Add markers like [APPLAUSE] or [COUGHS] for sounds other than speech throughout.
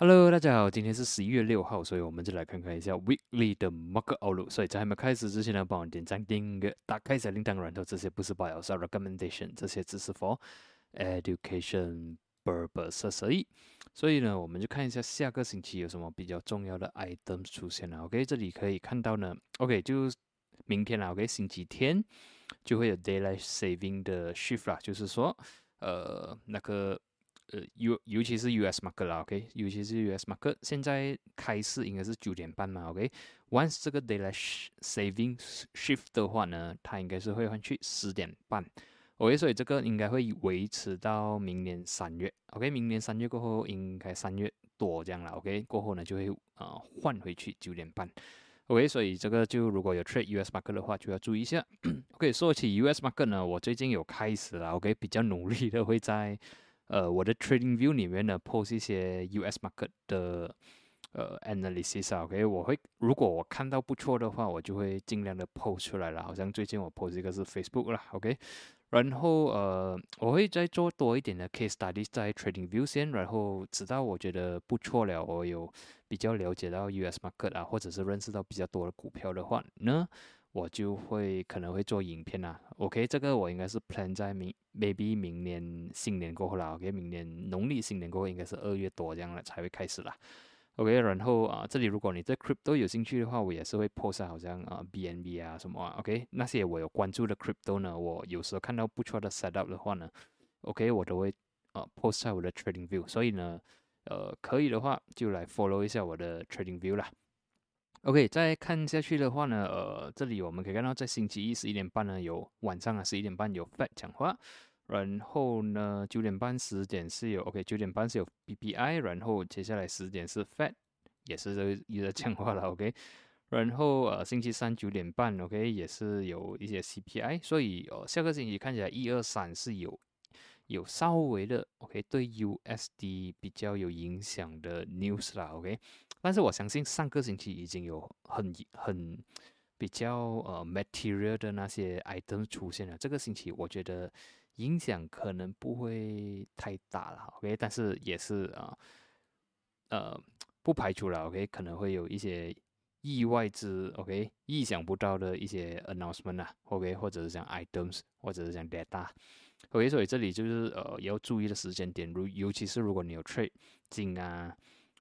Hello，大家好，今天是十一月六号，所以我们就来看看一下 Weekly 的 Market Outlook。所以在还没开始之前呢，帮我点赞、订阅、打开小铃铛，然后这些不是 Buy or Sell Recommendation，这些只是 for education purposes 而已。所以呢，我们就看一下下个星期有什么比较重要的 items 出现了。OK，这里可以看到呢，OK 就明天啦，OK 星期天就会有 Daylight Saving 的 shift 啦，就是说，呃，那个。呃，尤尤其是 US market 啦，OK，尤其是 US market，现在开市应该是九点半嘛，OK，Once 这个 d a y l i g h saving shift 的话呢，它应该是会换去十点半，OK，所以这个应该会维持到明年三月，OK，明年三月过后应该三月多这样了，OK，过后呢就会呃换回去九点半，OK，所以这个就如果有 trade US market 的话就要注意一下，OK，说起 US market 呢，我最近有开始了，OK，比较努力的会在。呃，我的 Trading View 里面呢，post 一些 US market 的呃 analysis 啊，OK，我会如果我看到不错的话，我就会尽量的 post 出来了。好像最近我 post 一个是 Facebook 啦，OK，然后呃，我会再做多一点的 case study 在 Trading View 先，然后直到我觉得不错了，我有比较了解到 US market 啊，或者是认识到比较多的股票的话呢。我就会可能会做影片啦，OK，这个我应该是 plan 在明 maybe 明年新年过后啦，OK，明年农历新年过后应该是二月多这样了才会开始啦，OK，然后啊，这里如果你对 crypto 有兴趣的话，我也是会 post 好像啊 BNB 啊什么啊，OK，那些我有关注的 crypto 呢，我有时候看到不错的 setup 的话呢，OK，我都会啊 post 在我的 trading view，所以呢，呃，可以的话就来 follow 一下我的 trading view 啦。OK，再看下去的话呢，呃，这里我们可以看到，在星期一十一点半呢，有晚上啊十一点半有 Fed 讲话，然后呢九点半十点是有 OK，九点半是有 BPI，然后接下来十点是 Fed，也是这一个讲话了 OK，然后呃星期三九点半 OK 也是有一些 CPI，所以呃下个星期看起来一二三是有有稍微的 OK 对 USD 比较有影响的 news 啦 OK。但是我相信上个星期已经有很很比较呃 material 的那些 item 出现了，这个星期我觉得影响可能不会太大了，OK，但是也是啊呃不排除了，OK，可能会有一些意外之 OK 意想不到的一些 announcement 啊，OK，或者是讲 items，或者是讲 data，OK，所以这里就是呃要注意的时间点，如尤其是如果你有 trade 金啊。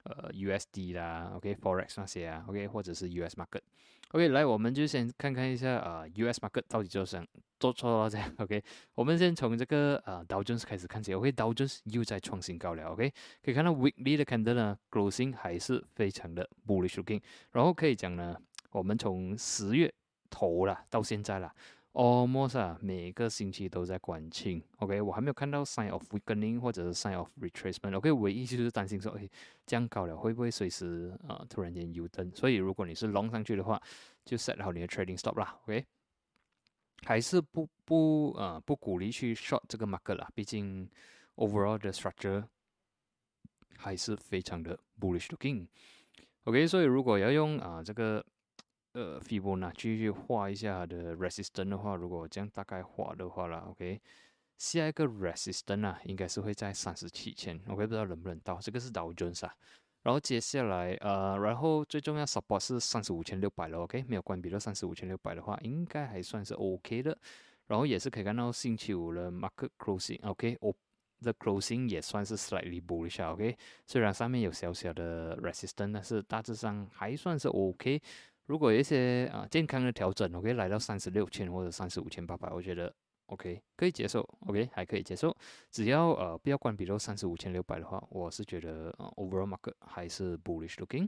呃，USD 啦，OK，Forex 那些啊，OK，或者是 US market，OK，来，我们就先看看一下啊，US market 到底做什做错了这样，OK，我们先从这个呃道琼斯开始看起，OK，道琼斯又在创新高了，OK，可以看到 Weekly 的 candle 呢，closing 还是非常的 bullish looking，然后可以讲呢，我们从十月头了到现在了。Almost 啊，每个星期都在关清，OK，我还没有看到 sign of weakening 或者是 sign of retracement，OK，唯一就是担心说，哎，降高了会不会随时啊突然间 U 灯？所以如果你是 long 上去的话，就 set 好你的 trading stop 啦，OK，还是不不呃不鼓励去 short 这个 market 啦，毕竟 overall 的 structure 还是非常的 bullish looking，OK，所以如果要用啊这个。呃，Fibonacci 去画一下的 resistance 的话，如果这样大概画的话啦，OK，下一个 resistance 啊，应该是会在三十七千，OK，不知道能不能到，这个是道琼斯啊。然后接下来呃，然后最重要 support 是三十五千六百了，OK，没有关闭到三十五千六百的话，应该还算是 OK 的。然后也是可以看到星期五的 market closing，OK，哦，the closing 也算是 slightly bullish，OK，虽然上面有小小的 resistance，但是大致上还算是 OK。如果有一些啊健康的调整，我可以来到三十六千或者三十五千八百，我觉得 OK 可以接受，OK 还可以接受，只要呃不要关闭到三十五千六百的话，我是觉得呃 overall market 还是 bullish looking。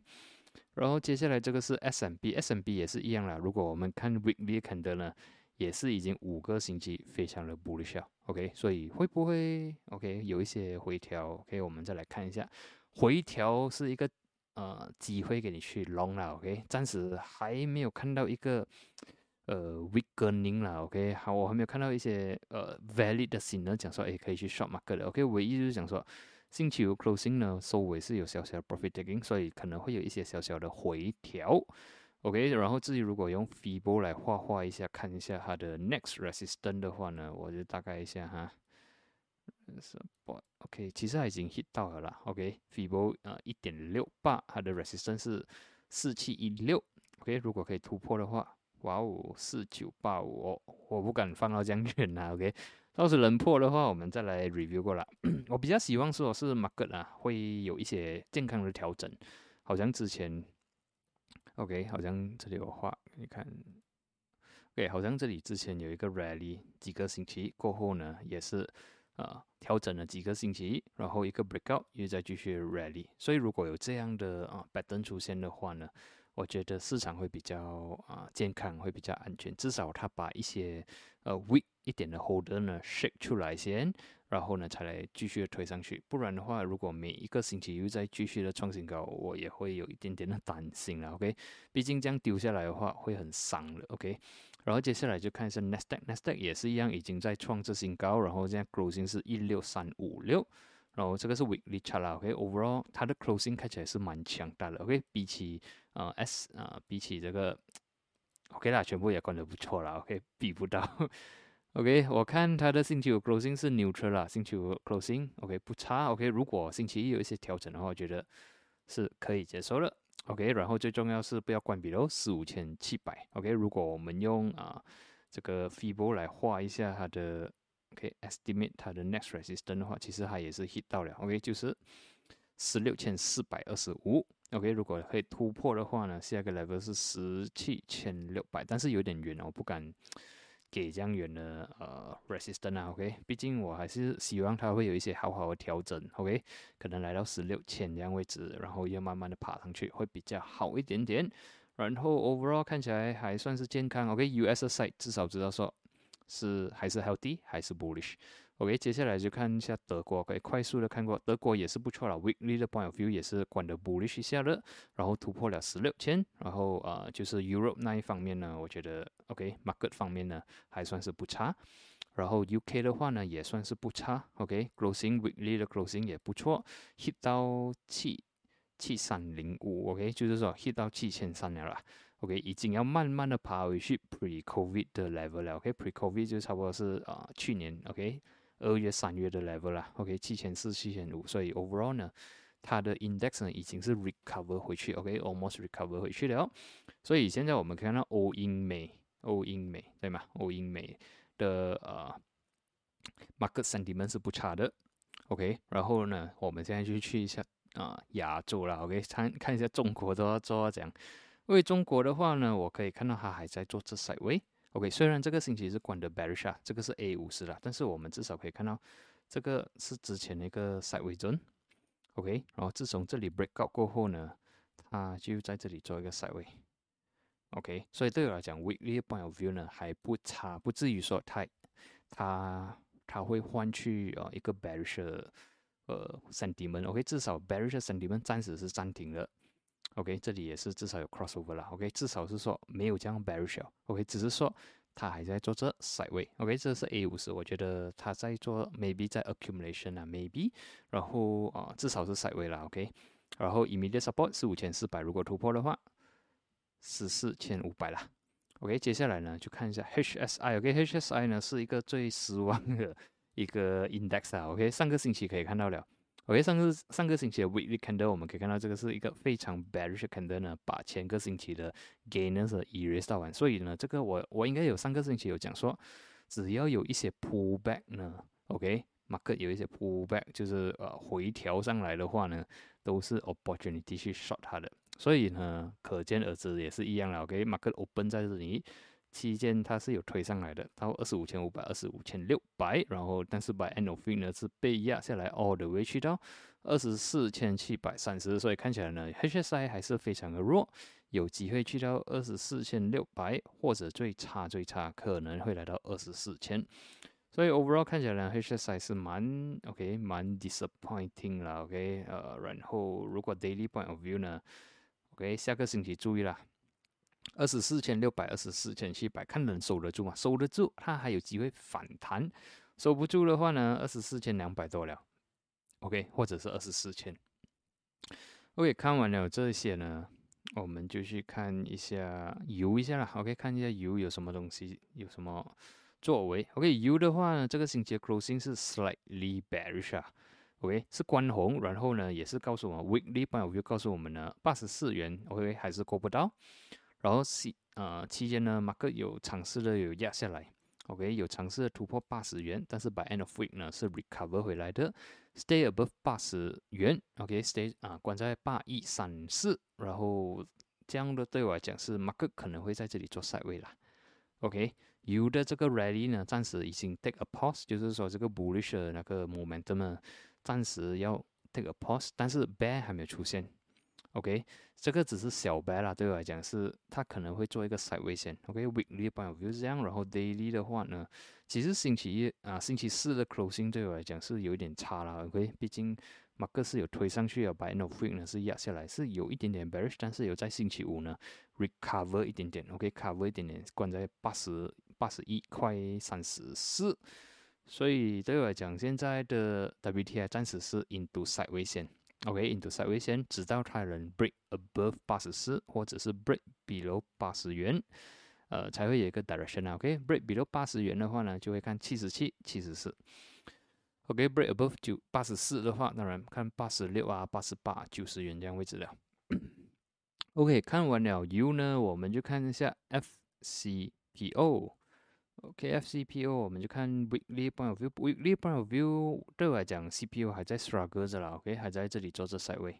然后接下来这个是 S M B，S M B 也是一样啦。如果我们看 weekly 看的呢，也是已经五个星期非常的 bullish 啊。OK，所以会不会 OK 有一些回调？OK，我们再来看一下，回调是一个。呃，机会给你去 long 了，OK，暂时还没有看到一个呃 weakening 了，OK，好，我还没有看到一些呃 valid 的新闻讲说，哎，可以去 short market 的，OK，唯一就是讲说星期五 closing 呢收尾是有小小的 profit taking，所以可能会有一些小小的回调，OK，然后至于如果用 Fibo 来画画一下，看一下它的 next resistance 的话呢，我就大概一下哈。是吧？OK，其实它已经 hit 到了啦，OK，Fibo 呃一点六八，它的 resistance 是四七一六，OK，如果可以突破的话，哇哦，四九八五，我不敢放到这样远呐，OK，到时能破的话，我们再来 review 过了。我比较希望说是 market 啊，会有一些健康的调整，好像之前，OK，好像这里有画，你看。对，好像这里之前有一个 rally，几个星期过后呢，也是呃调整了几个星期，然后一个 breakout 又再继续 rally。所以如果有这样的啊 pattern 出现的话呢，我觉得市场会比较啊健康，会比较安全。至少它把一些呃 weak 一点的 holder 呢 shake 出来先。然后呢，才来继续推上去。不然的话，如果每一个星期又在继续的创新高，我也会有一点点的担心了。OK，毕竟这样丢下来的话会很伤的。OK，然后接下来就看一下 Nasdaq，Nasdaq 也是一样，已经在创这新高。然后现在 closing 是一六三五六，然后这个是 weekly chart 了。OK，overall 它的 closing 看起来是蛮强大的。OK，比起呃 S 啊，比起这个 OK 啦，全部也关得不错啦。OK，比不到。[LAUGHS] OK，我看它的星期五 closing 是 neutral 啦，星期五 closing，OK 不差，OK 如果星期一有一些调整的话，我觉得是可以接受的，OK，然后最重要是不要关闭喽，四五千七百，OK，如果我们用啊这个 Fibo 来画一下它的，OK estimate 它的 next resistance 的话，其实它也是 hit 到了，OK 就是十六千四百二十五，OK 如果可以突破的话呢，下一个 level 是十七千六百，但是有点远哦，我不敢。给这样远的呃 resistance 啊，OK，毕竟我还是希望它会有一些好好的调整，OK，可能来到十六千这样位置，然后又慢慢的爬上去，会比较好一点点。然后 overall 看起来还算是健康，OK，US side 至少知道说是还是 healthy，还是 bullish。OK，接下来就看一下德国，可以快速的看过，德国也是不错了，weekly 的 point of view 也是关的 bullish 一下的，然后突破了十六千，然后呃就是 Europe 那一方面呢，我觉得 OK，market 方面呢还算是不差，然后 UK 的话呢也算是不差，OK，closing weekly 的 closing 也不错，hit 到七七三零五，OK，就是说 hit 到七千三了啦，OK，已经要慢慢的爬回去 pre-COVID 的 level 了，OK，pre-COVID 就差不多是啊去年，OK。二月、三月的 level 啦，OK，七千四、七千五，所以 overall 呢，它的 index 呢已经是 recover 回去，OK，almost recover 回去了。所以现在我们可以看到欧英美、欧英美对吗？欧英美的呃 market sentiment 是不差的，OK。然后呢，我们现在就去一下啊亚洲啦，OK，看看一下中国都要做怎样。因为中国的话呢，我可以看到它还在做这赛位。OK，虽然这个星期是关的 bearish 啊，这个是 A 五十了，但是我们至少可以看到，这个是之前的一个 side way zone，OK，然后自从这里 break out 过后呢，它就在这里做一个 side way，OK，所以对我来讲，weekly point of view 呢还不差，不至于说太它它会换去呃一个 bearish 呃 sentiment，OK，至少 bearish sentiment 暂时是暂停了。OK，这里也是至少有 crossover 了。OK，至少是说没有这样 bearish。OK，只是说它还在做这 side way。OK，这是 A 五十，我觉得它在做 maybe 在 accumulation 啊，maybe，然后啊至少是 side way 了。OK，然后 immediate support 是五千四百，如果突破的话是四千五百了。OK，接下来呢就看一下 HSI。OK，HSI 呢是一个最失望的一个 index 啊。OK，上个星期可以看到了。OK，上个上个星期的 weekly candle，我们可以看到这个是一个非常 bearish candle 呢，把前个星期的 gainers erase 到完。所以呢，这个我我应该有上个星期有讲说，只要有一些 pullback 呢，OK，market 有一些 pullback，就是呃回调上来的话呢，都是 opportunity 去 short 它的。所以呢，可见而知也是一样了。OK，market open 在这里。期间它是有推上来的，到二十五千五百、二十五千六百，然后但是 by end of week 呢是被压下来，all the way 去到二十四千七百三十，所以看起来呢，HSI 还是非常的弱，有机会去到二十四千六百，或者最差最差可能会来到二十四千，所以 overall 看起来呢，HSI 是蛮 OK 蛮 disappointing 啦，OK 呃，然后如果 daily point of view 呢，OK 下个星期注意啦。二十四千六百，二十四千七百，看能守得住吗？守得住，它还有机会反弹；守不住的话呢，二十四千两百多了，OK，或者是二十四千。OK，看完了这些呢，我们就去看一下油一下了。OK，看一下油有什么东西，有什么作为 OK，油的话呢，这个星期的 closing 是 slightly bearish 啊，OK，是关红，然后呢，也是告诉我们 weekly point of view 告诉我们呢，八十四元，OK，还是过不到，然后期呃期间呢，马克有尝试的有压下来，OK，有尝试的突破八十元，但是 by end of week 呢是 recover 回来的，stay above 八十元，OK，stay 啊关在八一三四，然后这样的对我来讲是马克可能会在这里做 side way 啦，OK。U 的这个 rally 呢，暂时已经 take a pause，就是说这个 bullish 的那个 momentum 呢，暂时要 take a pause，但是 bear 还没有出现。OK，这个只是小白啦，对我来讲是它可能会做一个 side way 线。OK，weekly point of view 这样，然后 daily 的话呢，其实星期一啊，星期四的 closing 对我来讲是有一点差啦。OK，毕竟马克是有推上去啊，by end of week 呢是压下来，是有一点点 bearish，但是有在星期五呢 recover 一点点。OK，cover 一点点，关在八十。八十一块三十四，所以对我来讲，现在的 WTI 暂时是 into side 位线，OK，into side 位线，直到它能 break above 八十四，或者是 break below 八十元，呃，才会有一个 direction 啊，OK，break below 八十元的话呢，就会看七十七、七十四，OK，break above 九八十四的话，当然看八十六啊、八十八、九十元这样位置了。OK，看完了 U 呢，我们就看一下 FCPO。OK，FCPO 我们就看 weekly point of view。weekly point of view 对我来讲，CPU 还在 struggle 着啦。OK，还在这里做着 side way。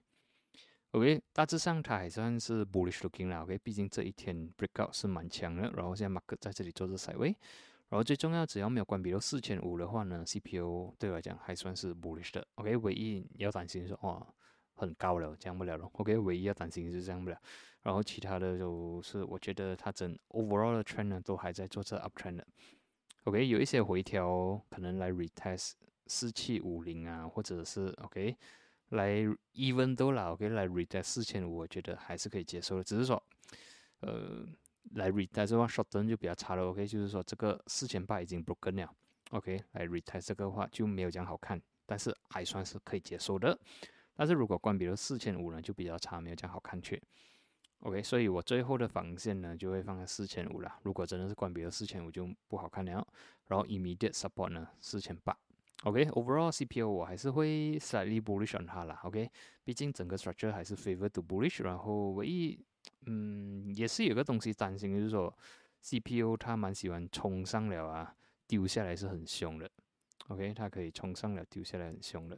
OK，大致上它还算是 bullish looking 啦。OK，毕竟这一天 breakout 是蛮强的。然后现在 market 在这里做着 side way。然后最重要，只要没有关闭到四千五的话呢，CPU 对我来讲还算是 bullish 的。OK，唯一要担心是，哇，很高了，降不了了。OK，唯一要担心是降不了。然后其他的就是，我觉得它整 overall 的 trend 呢，都还在做这 uptrend 的。OK，有一些回调可能来 retest 四七五零啊，或者是 OK 来 even 都了 OK 来 retest 四千五，我觉得还是可以接受的。只是说，呃，来 retest 的话，short term 就比较差了。OK，就是说这个四千八已经 broken 了。OK，来 retest 这个话就没有这样好看，但是还算是可以接受的。但是如果关闭了四千五呢，就比较差，没有这样好看去。OK，所以我最后的防线呢就会放在四千五了。如果真的是关闭了四千五就不好看了。然后 immediate support 呢四千八。OK，overall CPO 我还是会 slightly bullish on 它啦。OK，毕竟整个 structure 还是 favor to bullish。然后唯一嗯也是有个东西担心，就是说 CPO 它蛮喜欢冲上了啊，丢下来是很凶的。OK，它可以冲上了丢下来很凶的。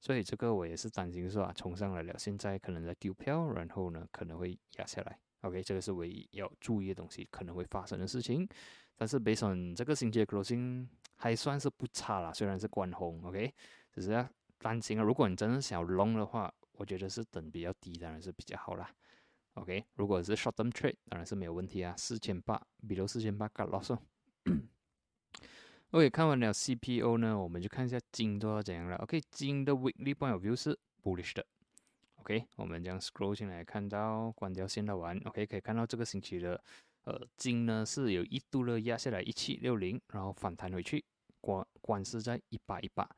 所以这个我也是担心，是吧？冲上来了，现在可能在丢票，然后呢可能会压下来。OK，这个是唯一要注意的东西，可能会发生的事情。但是 based on 这个星期的 closing 还算是不差啦，虽然是关红。OK，只是要担心啊。如果你真的想 long 的话，我觉得是等比较低，当然是比较好啦。OK，如果是 short term trade，当然是没有问题啊。四千八，比如四千八 got loss。OK，看完了 CPO 呢，我们就看一下金都要怎样了。OK，金的 weekly point of view 是 bullish 的。OK，我们将 scroll 进来，看到关掉线的完。OK，可以看到这个星期的呃金呢是有一度的压下来一七六零，然后反弹回去，关关是在一八一八。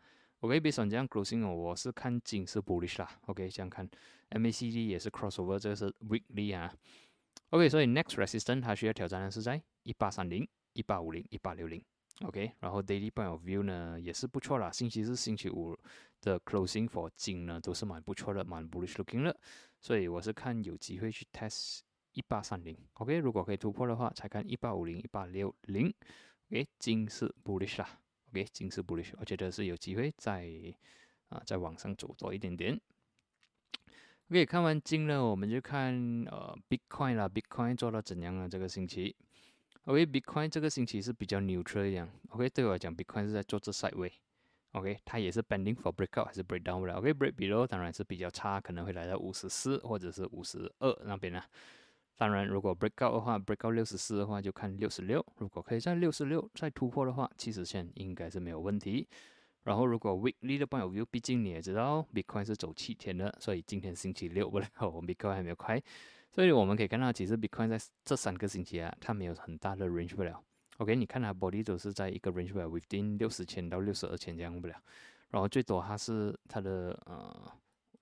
OK，based on 这样 closing，我是看金是 bullish 啦。OK，这样看 MACD 也是 crossover，这个是 weekly 啊。OK，所以 next resistance 它需要挑战的是在一八三零、一八五零、一八六零。OK，然后 daily point of view 呢也是不错啦。星期四、星期五的 closing for 金呢都是蛮不错的，蛮 bullish looking 的。所以我是看有机会去 test 一八三零。OK，如果可以突破的话，才看一八五零、一八六零。OK，金是 bullish 啦。OK，金是 bullish，我觉得是有机会再啊再往上走多一点点。OK，看完金呢，我们就看呃 Bitcoin 啦，Bitcoin 做到怎样了这个星期？OK，Bitcoin 这个星期是比较 neutral 一样。OK，对我来讲，Bitcoin 是在做这 side way。OK，它也是 bending for breakout 还是 breakdown 了？OK，break below 当然是比较差，可能会来到五十四或者是五十二那边呢。当然，如果 breakout 的话，breakout 六十四的话就看六十六。如果可以在六十六再突破的话，七十线应该是没有问题。然后，如果 weekly 的 point of view，毕竟你也知道，Bitcoin 是走七天的，所以今天星期六不了，我们 Bitcoin 还没有开。所以我们可以看到，其实 Bitcoin 在这三个星期啊，它没有很大的 range 不了。OK，你看它 body 都是在一个 range 不了，within 六十千到六十二千这样不了。然后最多它是它的呃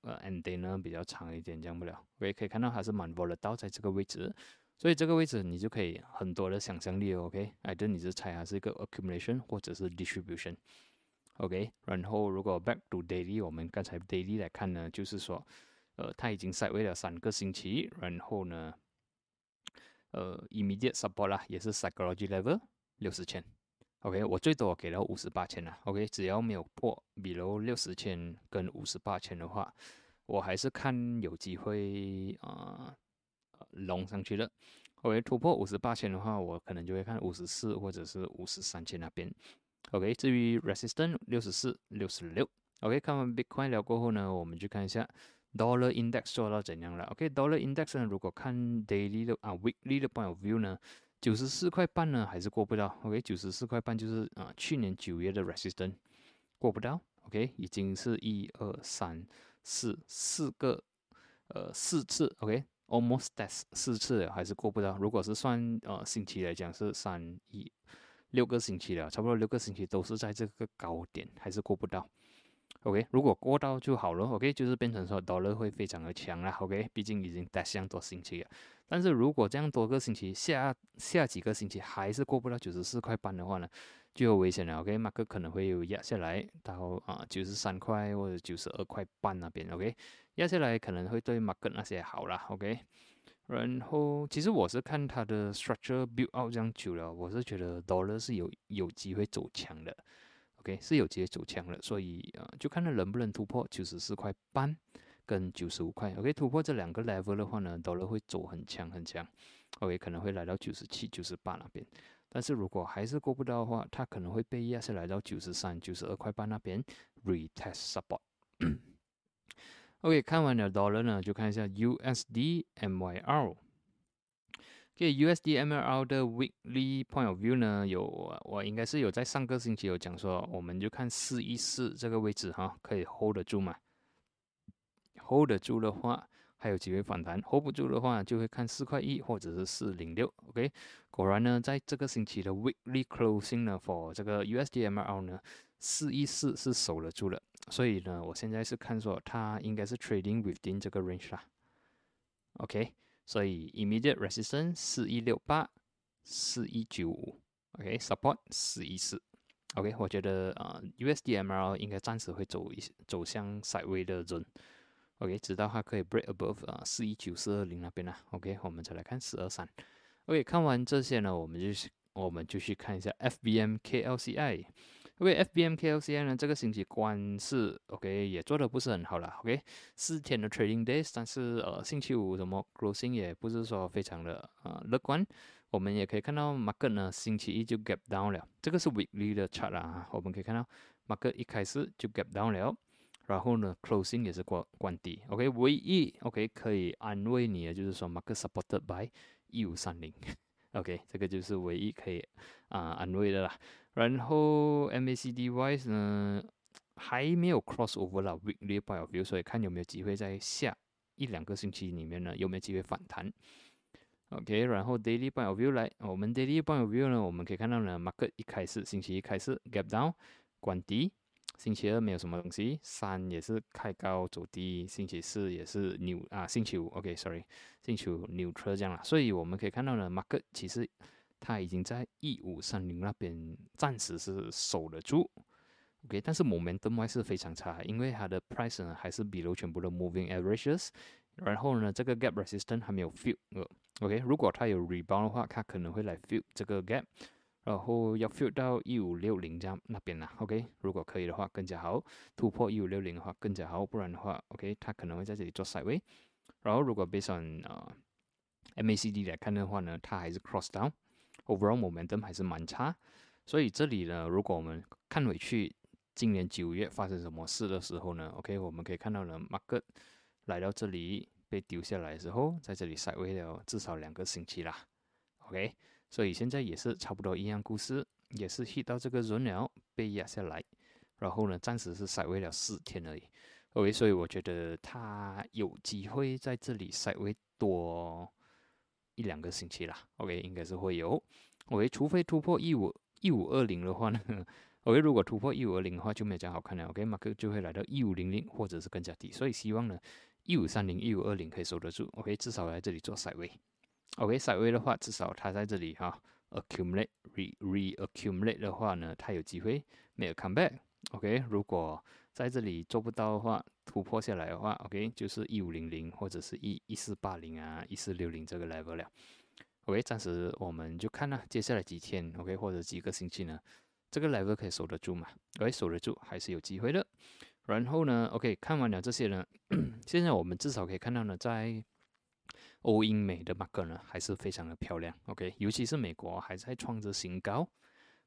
呃 end day 呢比较长一点这样不了。OK，可以看到还是蛮 volatile 在这个位置。所以这个位置你就可以很多的想象力，OK？哎，这你是猜它是一个 accumulation 或者是 distribution，OK？然后如果 back to daily，我们刚才 daily 来看呢，就是说，呃，它已经 s 位了三个星期，然后呢，呃，immediate support 啦，也是 psychology level 六十千，OK？我最多给到五十八千了，OK？只要没有破比如六十千跟五十八千的话，我还是看有机会啊。龙上去了，OK，突破五十八千的话，我可能就会看五十四或者是五十三千那边，OK。至于 resistance 六十四、六十六，OK。看完 Bitcoin 聊过后呢，我们去看一下 Dollar Index 做到怎样了，OK。Dollar Index 呢，如果看 daily 的啊 weekly 的 point of view 呢，九十四块半呢还是过不到，OK。九十四块半就是啊去年九月的 resistance 过不到，OK，已经是一二三四四个呃四次，OK。Almost test 四次还是过不到。如果是算呃星期来讲是三一六个星期了，差不多六个星期都是在这个高点，还是过不到。OK，如果过到就好了。OK，就是变成说 dollar 会非常的强了。OK，毕竟已经 test 这样多星期了。但是如果这样多个星期下下几个星期还是过不到九十四块半的话呢，就有危险了。OK，马克可能会有压下来到啊九十三块或者九十二块半那边。OK。压下来可能会对 Mark 那些好啦，OK。然后其实我是看它的 structure build out 这样久了，我是觉得 dollar 是有有机会走强的，OK 是有直接走强的，所以啊就看它能不能突破九十四块半跟九十五块，OK 突破这两个 level 的话呢，dollar 会走很强很强，OK 可能会来到九十七、九十八那边。但是如果还是过不到的话，它可能会被压下来到九十三、九十二块半那边 retest support。[COUGHS] [COUGHS] OK，看完了 dollar 呢，就看一下 USD MYR。OK，USD MYR 的 weekly point of view 呢，有我应该是有在上个星期有讲说，我们就看四一四这个位置哈，可以 hold 得住嘛？hold 得住的话，还有机会反弹；hold 不住的话，就会看四块一或者是四零六。OK，果然呢，在这个星期的 weekly closing 呢，for 这个 USD MYR 呢，四一四是守得住的。所以呢，我现在是看说它应该是 trading within 这个 range 啦。OK，所以 immediate resistance 四一六八、四一九五，OK，support 四一四。OK，我觉得啊，USDMR 应该暂时会走一走向 sideways 的 zone。OK，直到它可以 break above 啊四一九四二零那边啦。OK，我们再来看四二三。OK，看完这些呢，我们就我们就去看一下 FBM KLCI。因为 FBM KLCI 呢，这个星期关是 OK 也做的不是很好了，OK 四天的 trading days，但是呃星期五什么 closing 也不是说非常的呃乐观。我们也可以看到 Mark 呢星期一就 gap down 了，这个是 weekly 的 chart 啊，我们可以看到 Mark 一开始就 gap down 了，然后呢 closing 也是关关低，OK 唯一 OK 可以安慰你的就是说 Mark supported by 一五三零，OK 这个就是唯一可以啊安慰的啦。然后 MACD wise 呢，还没有 cross over 了 weekly point of view，所以看有没有机会在下一两个星期里面呢，有没有机会反弹？OK，然后 daily point of view 来，我们 daily point of view 呢，我们可以看到呢，market 一开始星期一开始 gap down 关低，星期二没有什么东西，三也是开高走低，星期四也是扭啊，星期五 OK，sorry，星期五 neutral 这样了，所以我们可以看到呢，market 其实。它已经在一五三零那边暂时是守得住，OK，但是 momentum 还是非常差，因为它的 price 呢还是比如全部的 moving averages，然后呢这个 gap resistance 还没有 fill，呃，OK，如果它有 rebound 的话，它可能会来 fill 这个 gap，然后要 fill 到一五六零这样那边啦，OK，如果可以的话更加好，突破一五六零的话更加好，不然的话，OK，它可能会在这里做 sideway，然后如果 based on 啊 MACD 来看的话呢，它还是 cross down。Overall momentum 还是蛮差，所以这里呢，如果我们看回去今年九月发生什么事的时候呢，OK，我们可以看到呢，market 来到这里被丢下来的时候，在这里 s i d e 了至少两个星期啦，OK，所以现在也是差不多一样故事，也是 hit 到这个 zone 了被压下来，然后呢，暂时是 s i d e 了四天而已，OK，所以我觉得它有机会在这里 s i d e 多。一两个星期啦，OK，应该是会有，OK，除非突破一五一五二零的话呢，OK，如果突破一五二零的话就没有这样好看了，OK，马克就会来到一五零零或者是更加低，所以希望呢一五三零一五二零可以守得住，OK，至少来这里做赛位 OK，稍微的话，至少它在这里哈，accumulate re re accumulate 的话呢，它有机会没有 come back。OK，如果在这里做不到的话，突破下来的话，OK，就是一五零零或者是一一四八零啊，一四六零这个 level 了。OK，暂时我们就看了接下来几天，OK，或者几个星期呢，这个 level 可以守得住嘛？OK，守得住还是有机会的。然后呢，OK，看完了这些呢，[COUGHS] 现在我们至少可以看到呢，在欧英美的 market 呢还是非常的漂亮，OK，尤其是美国还在创着新高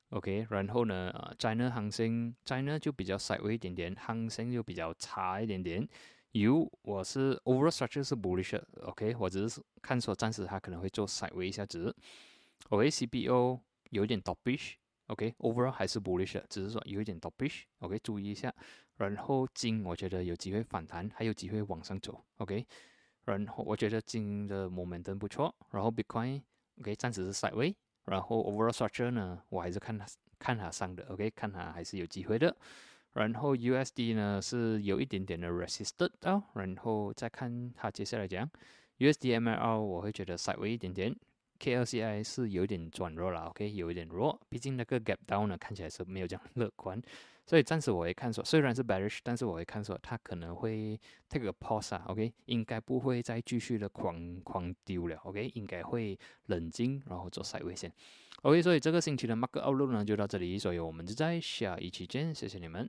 ，OK，然后呢，呃，China 行情，China 就比较 sideways 一点点，行情就比较差一点点。有我是 overall structure 是 bullish，OK，我只是看说暂时它可能会做 sideways 一下子 OK，CBO 有点 topish，OK，overall 还是 bullish，只是说有一点 topish，OK，注意一下。然后金我觉得有机会反弹，还有机会往上走，OK。然后我觉得金的 momentum 不错，然后 Bitcoin OK 暂时是 Side Way，然后 overall structure 呢，我还是看它看它上的，OK 看它还是有机会的。然后 USD 呢是有一点点的 resisted 到，然后再看它接下来讲 usdml 我会觉得 Side Way 一点点，KLCI 是有点转弱了，OK 有一点弱，毕竟那个 gap down 呢看起来是没有这样乐观。所以暂时我会看说，虽然是 bearish，但是我会看说它可能会 take a pause 啊，OK，应该不会再继续的狂狂丢了，OK，应该会冷静，然后做 side 位线，OK，所以这个星期的 market outlook 呢就到这里，所以我们就在下一期见，谢谢你们。